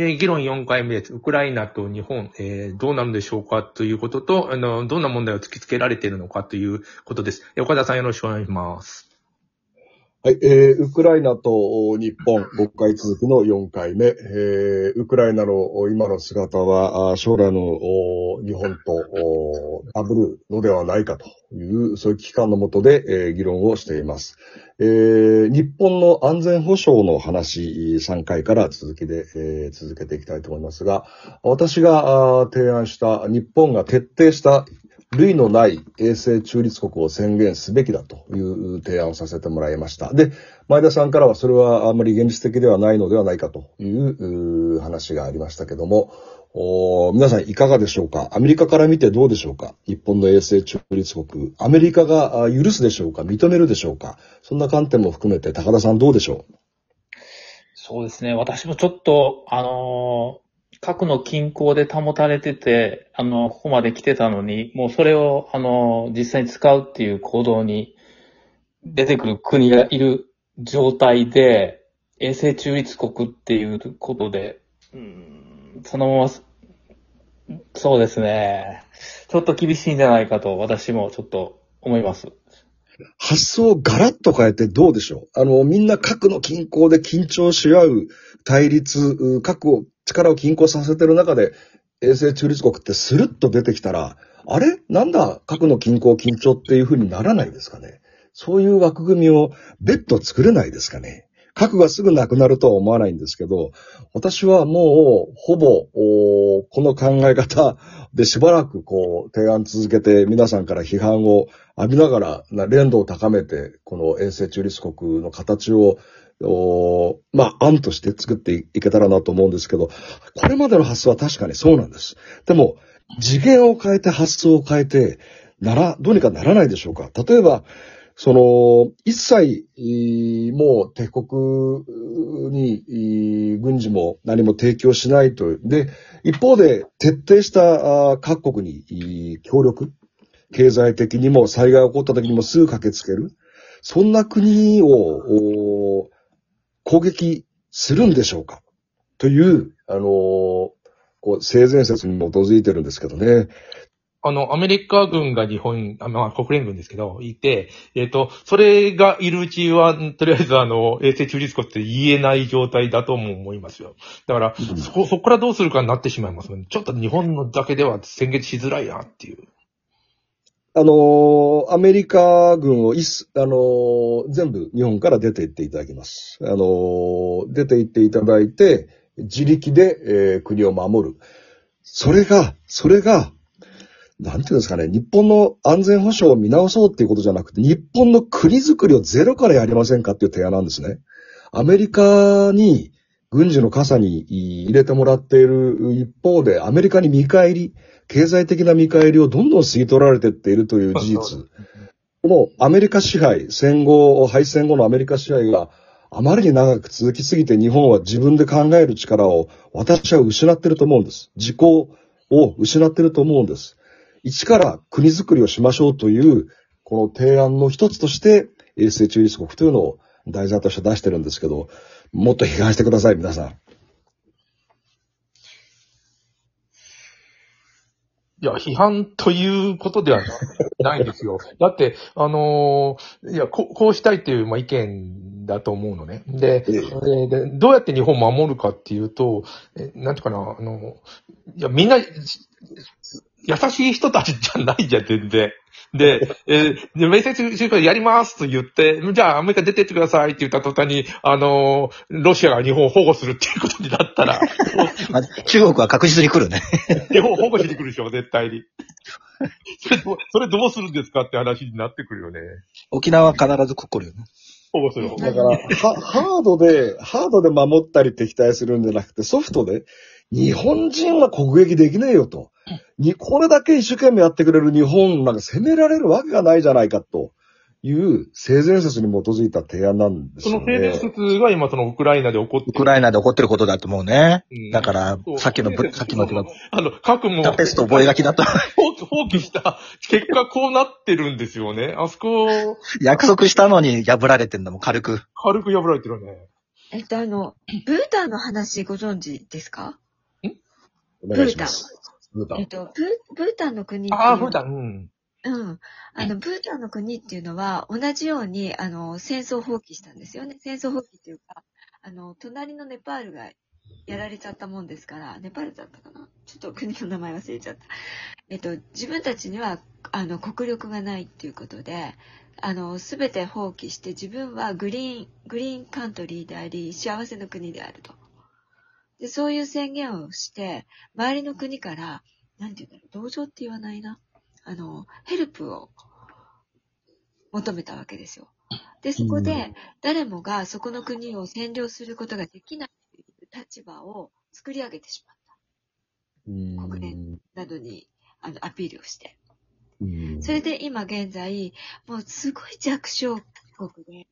え議論4回目です。ウクライナと日本、えーどうなるんでしょうかということと、あの、どんな問題を突きつけられているのかということです。岡田さんよろしくお願いします。はい、えー、ウクライナと日本5回続きの4回目、えー、ウクライナの今の姿は将来の日本とダブるのではないかという、そういう危機感のもとで、えー議論をしています。えー日本の安全保障の話3回から続きで、えー続けていきたいと思いますが、私が提案した日本が徹底した類のない衛星中立国を宣言すべきだという提案をさせてもらいました。で、前田さんからはそれはあんまり現実的ではないのではないかという話がありましたけども、お皆さんいかがでしょうか？アメリカから見てどうでしょうか？日本の衛星中立国。アメリカが許すでしょうか？認めるでしょうか？そんな観点も含めて高田さんどうでしょう？そうですね。私もちょっと、あの核の均衡で保たれてて、あの、ここまで来てたのに、もうそれを、あの実際に使うっていう行動に出てくる国がいる状態で、衛星中立国っていうことで、うんそのまま、そうですね。ちょっと厳しいんじゃないかと、私もちょっと思います。発想をガラッと変えてどうでしょう？あの、みんな核の均衡で緊張し合う対立、核を、力を均衡させてる中で、衛星中立国ってスルッと出てきたら、あれ？なんだ？核の均衡緊張っていう風にならないですかね？そういう枠組みを別途作れないですかね？核がすぐなくなるとは思わないんですけど、私はもう、ほぼ、この考え方 でしばらくこう、提案続けて皆さんから批判を浴びながら、連動を高めて、この衛星中立国の形を、おまあ、案として作っていけたらなと思うんですけど、これまでの発想は確かにそうなんです。でも、次元を変えて発想を変えて、なら、どうにかならないでしょうか。例えば、その、一切、もう帝国に軍事も何も提供しないと。で、一方で徹底した各国に協力。経済的にも災害が起こった時にもすぐ駆けつける。そんな国を攻撃するんでしょうか？という、あのーこう、性善説に基づいてるんですけどね。あの、アメリカ軍が日本、あまあ、国連軍ですけど、いて、えっ、と、それがいるうちは、とりあえずあの、衛星中立国って言えない状態だとも思いますよ。だから、うんそこ、そこからどうするかになってしまいますね。ちょっと日本のだけでは宣言しづらいなっていう。あのーアメリカ軍をいす、あのー全部日本から出て行っていただきます。あのー出て行っていただいて、自力で、えー国を守る。それが、それが、なんていうんですかね、日本の安全保障を見直そうっていうことじゃなくて、日本の国づくりをゼロからやりませんかっていう提案なんですね。アメリカに軍事の傘に入れてもらっている一方で、アメリカに見返り、経済的な見返りをどんどん吸い取られていっているという事そ実。このアメリカ支配、戦後、敗戦後のアメリカ支配があまりに長く続きすぎて日本は自分で考える力を私は失ってると思うんです。自公を失ってると思うんです。一から国づくりをしましょうという、この提案の一つとして、衛星中立国というのを題材として出してるんですけど、もっと批判してください、皆さん。いや、批判ということではないですよ。だって、あのーいや、こう、こうしたいっていう、まあ、意見だと思うのね。で、でどうやって日本を守るかっていうと、えなんていうかな、あの、いや、みんな、優しい人たちじゃないじゃん、全然。で、えーで、面接中からやりますと言って、じゃあアメリカ出てってくださいって言った途端に、あのーロシアが日本を保護するっていうことになったら、まあ中国は確実に来るね。日本を保護しに来るでしょ、絶対に。それどう、それどうするんですかって話になってくるよね。沖縄は必ず来るよね。だから、ハードで、ハードで守ったり敵対するんじゃなくて、ソフトで、日本人は国撃できねえよと。に、これだけ一生懸命やってくれる日本なんか攻められるわけがないじゃないかという性善説に基づいた提案なんですよその停電ね。説が今そのウクライナで起こってウクライナで起こってることだと思うね。うんだからそう、さっきのぶ、さっきのあの、核もタペスト覚書だと、放棄放棄した結果こうなってるんですよね。あそこ、約束したのに破られてんだもん、軽く。軽く破られてるね。えっと、あの、ブータンの話ご存知ですか？お願いします。ブータン。えっと、ブーブータンの国っていうああ、ブータン、うん。うん。あの、ブータンの国っていうのは、同じように、あの、戦争放棄したんですよね。戦争放棄っていうか、あの、隣のネパールがやられちゃったもんですから、ネパールだったかな？ちょっと国の名前忘れちゃった。えっと、自分たちには、あの、国力がないっていうことで、あの、すべて放棄して、自分はグリーン、グリーンカントリーであり、幸せの国であると。で、そういう宣言をして、周りの国から、なんて言うんだろう、同情って言わないな。あの、ヘルプを求めたわけですよ。で、そこうんで、誰もがそこの国を占領することができないという立場を作り上げてしまった。うん国連などに、あの、アピールをして。うんそれで今現在、もうすごい弱小国で、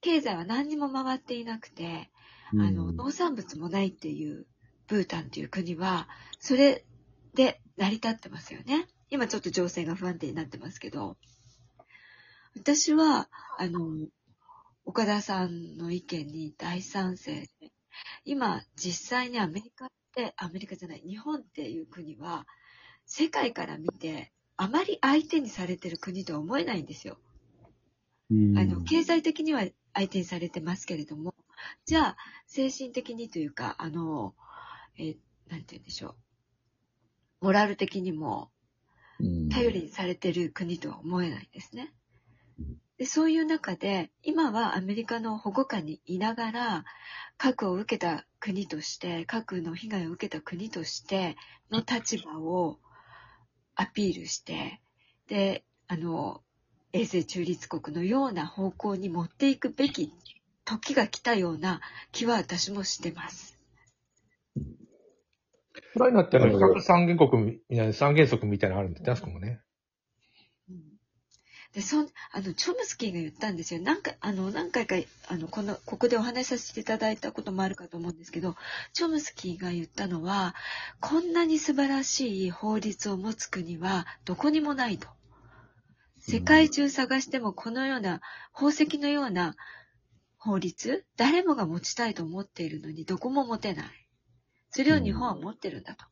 経済は何にも回っていなくて、あの、農産物もないっていう、ブータンっていう国は、それで成り立ってますよね。今ちょっと情勢が不安定になってますけど、私は、あの、岡田さんの意見に大賛成で、今実際にアメリカって、アメリカじゃない、日本っていう国は、世界から見て、あまり相手にされてる国とは思えないんですよ。うんあの、経済的には相手にされてますけれども、じゃあ、精神的にというか、あの、えーなんて言うんでしょう。モラル的にもうん頼りにされてる国とは思えないんですねうん。でそういう中で、今はアメリカの保護下にいながら、核を受けた国として、核の被害を受けた国としての立場をアピールして、で、あの、永世中立国のような方向に持っていくべき時が来たような気は私もしてます。ウクライナって三原国みたいな、三原則みたいなのあるんで、確かもね。うんで、そん、あの、チョムスキーが言ったんですよ。なんか、あの、何回か、あの、この、ここでお話しさせていただいたこともあるかと思うんですけど、チョムスキーが言ったのは、こんなに素晴らしい法律を持つ国はどこにもないと。世界中探してもこのような、宝石のような法律、誰もが持ちたいと思っているのにどこも持てない。それを日本は持ってるんだと。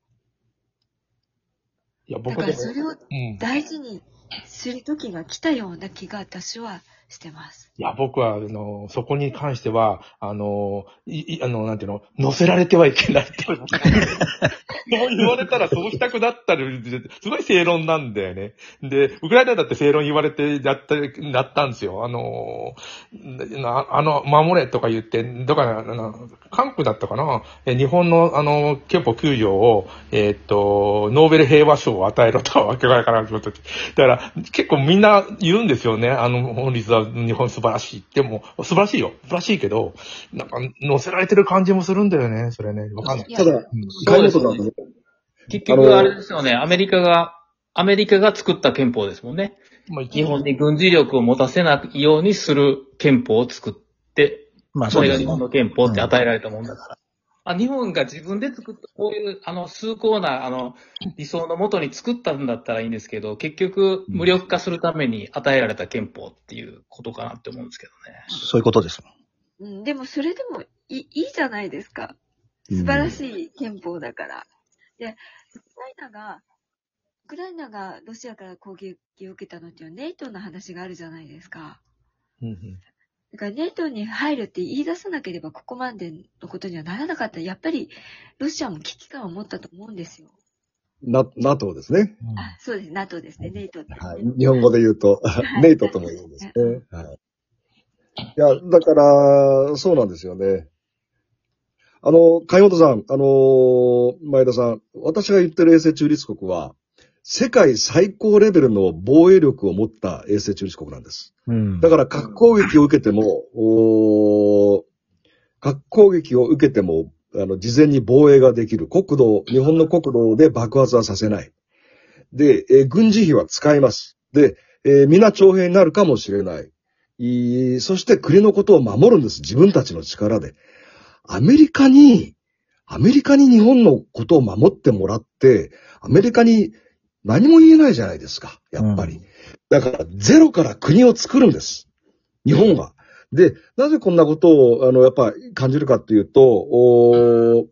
いや、だ僕でも、からそれをうん。大事にする時が来たような気が私はしてます。いや、僕は、あの、そこに関しては、あの、い、あの、なんていうの、乗せられてはいけないって。そう言われたらそうしたくなったり、すごい正論なんだよね。で、ウクライナだって正論言われてやった、なったんですよ。あの、あの、守れとか言って、だから、あの、韓国だったかな？日本の、あの、憲法9条を、えーっと、ノーベル平和賞を与えろとわけがわからんことだから、結構みんな言うんですよね。あの、法律は日本素晴らしい。でも、素晴らしいよ。素晴らしいけど、なんか、乗せられてる感じもするんだよね。それね。わかんない。いただ、うん会本さんね、結局あれですよね、アメリカが、アメリカが作った憲法ですもんね。まあ、日本に軍事力を持たせないようにする憲法を作って、まあそれが日本の憲法って与えられたもんだから。あ日本が自分で作った、こういう、あの、崇高な、あの、理想のもとに作ったんだったらいいんですけど、結局、無力化するために与えられた憲法っていうことかなって思うんですけどね。そういうことです。うん、でもそれでもいいいいじゃないですか。素晴らしい憲法だから。で、ウクライナが、ウクライナがロシアから攻撃を受けたのっていうのはネイトの話があるじゃないですか。うんうんだからネイトに入るって言い出さなければここまでのことにはならなかった。やっぱりロシアも危機感を持ったと思うんですよ。な、NATO ですね。うんあ、そうです。NATO ですね。ネイトって、はい。日本語で言うと、ネイトとも言うんですね。はい。いや、だから、そうなんですよね。あの、海本さん、あの、前田さん、私が言ってる衛星中立国は、世界最高レベルの防衛力を持った衛星中立国なんです。うんだから核攻撃を受けても、おー核攻撃を受けても、あの、事前に防衛ができる。国土、日本の国土で爆発はさせない。で、えー軍事費は使います。で、えー皆徴兵になるかもしれない。いいそして国のことを守るんです。自分たちの力で。アメリカに、アメリカに日本のことを守ってもらって、アメリカに何も言えないじゃないですか。やっぱり。うんだから、ゼロから国を作るんです。日本が。で、なぜこんなことを、あの、やっぱ感じるかっていうと、おー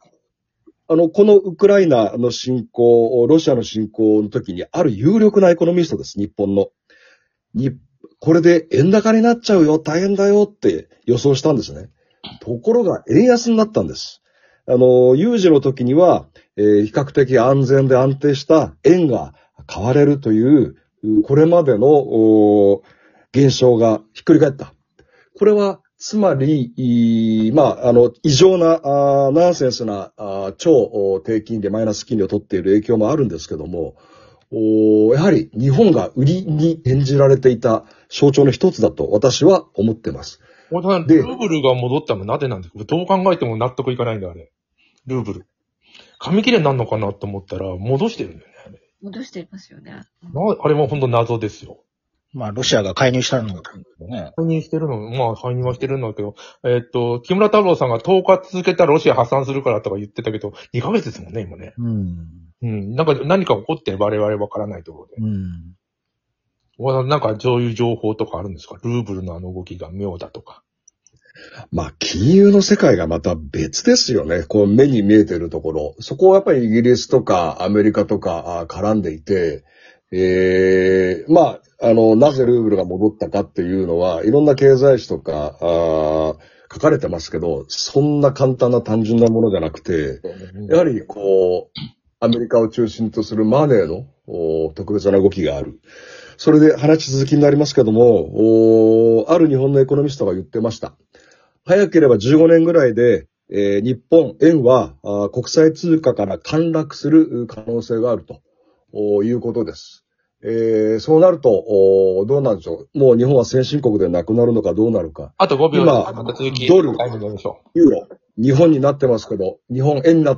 あの、このウクライナの侵攻、ロシアの侵攻の時に、ある有力なエコノミストです、日本の。に、これで円高になっちゃうよ、大変だよって予想したんですね。ところが、円安になったんです。あの、有事の時には、えー比較的安全で安定した円が買われるという、うこれまでの、お現象がひっくり返った。これは、つまり、いまあ、あの、異常な、ナンセンスな、超お低金利、マイナス金利を取っている影響もあるんですけども、おやはり日本が売りに転じられていた象徴の一つだと私は思ってます。小田さん、でルーブルが戻ったのはなぜなんですか？どう考えても納得いかないんだ、あれ。ルーブル。紙切れになるのかなと思ったら、戻してるんだよ。戻してますよね。なあれも本当謎ですよ。まあ、ロシアが介入したのね。介入してるの、まあ、介入はしてるんだけど、えっと、木村太郎さんが10日続けたらロシア破産するからとか言ってたけど、2ヶ月ですもんね、今ね。うん。うん。なんか、何か起こってる我々わからないところで。うんなんか、そういう情報とかあるんですか？ルーブルのあの動きが妙だとか。まあ、金融の世界がまた別ですよね。こう、目に見えてるところ。そこはやっぱりイギリスとかアメリカとか絡んでいて、ええまあ、あの、なぜルーブルが戻ったかっていうのは、いろんな経済誌とか、あー書かれてますけど、そんな簡単な単純なものじゃなくて、やはりこう、アメリカを中心とするマネーの特別な動きがある。それで話続きになりますけども、おある日本のエコノミストが言ってました。早ければ15年ぐらいで、えー日本、円は国際通貨から陥落する可能性があるとおいうことです。えーそうなると、おどうなんでしょう？もう日本は先進国でなくなるのかどうなるか。あと5秒で今また続き、ドル。ユーロ、日本になってますけど、日本円になって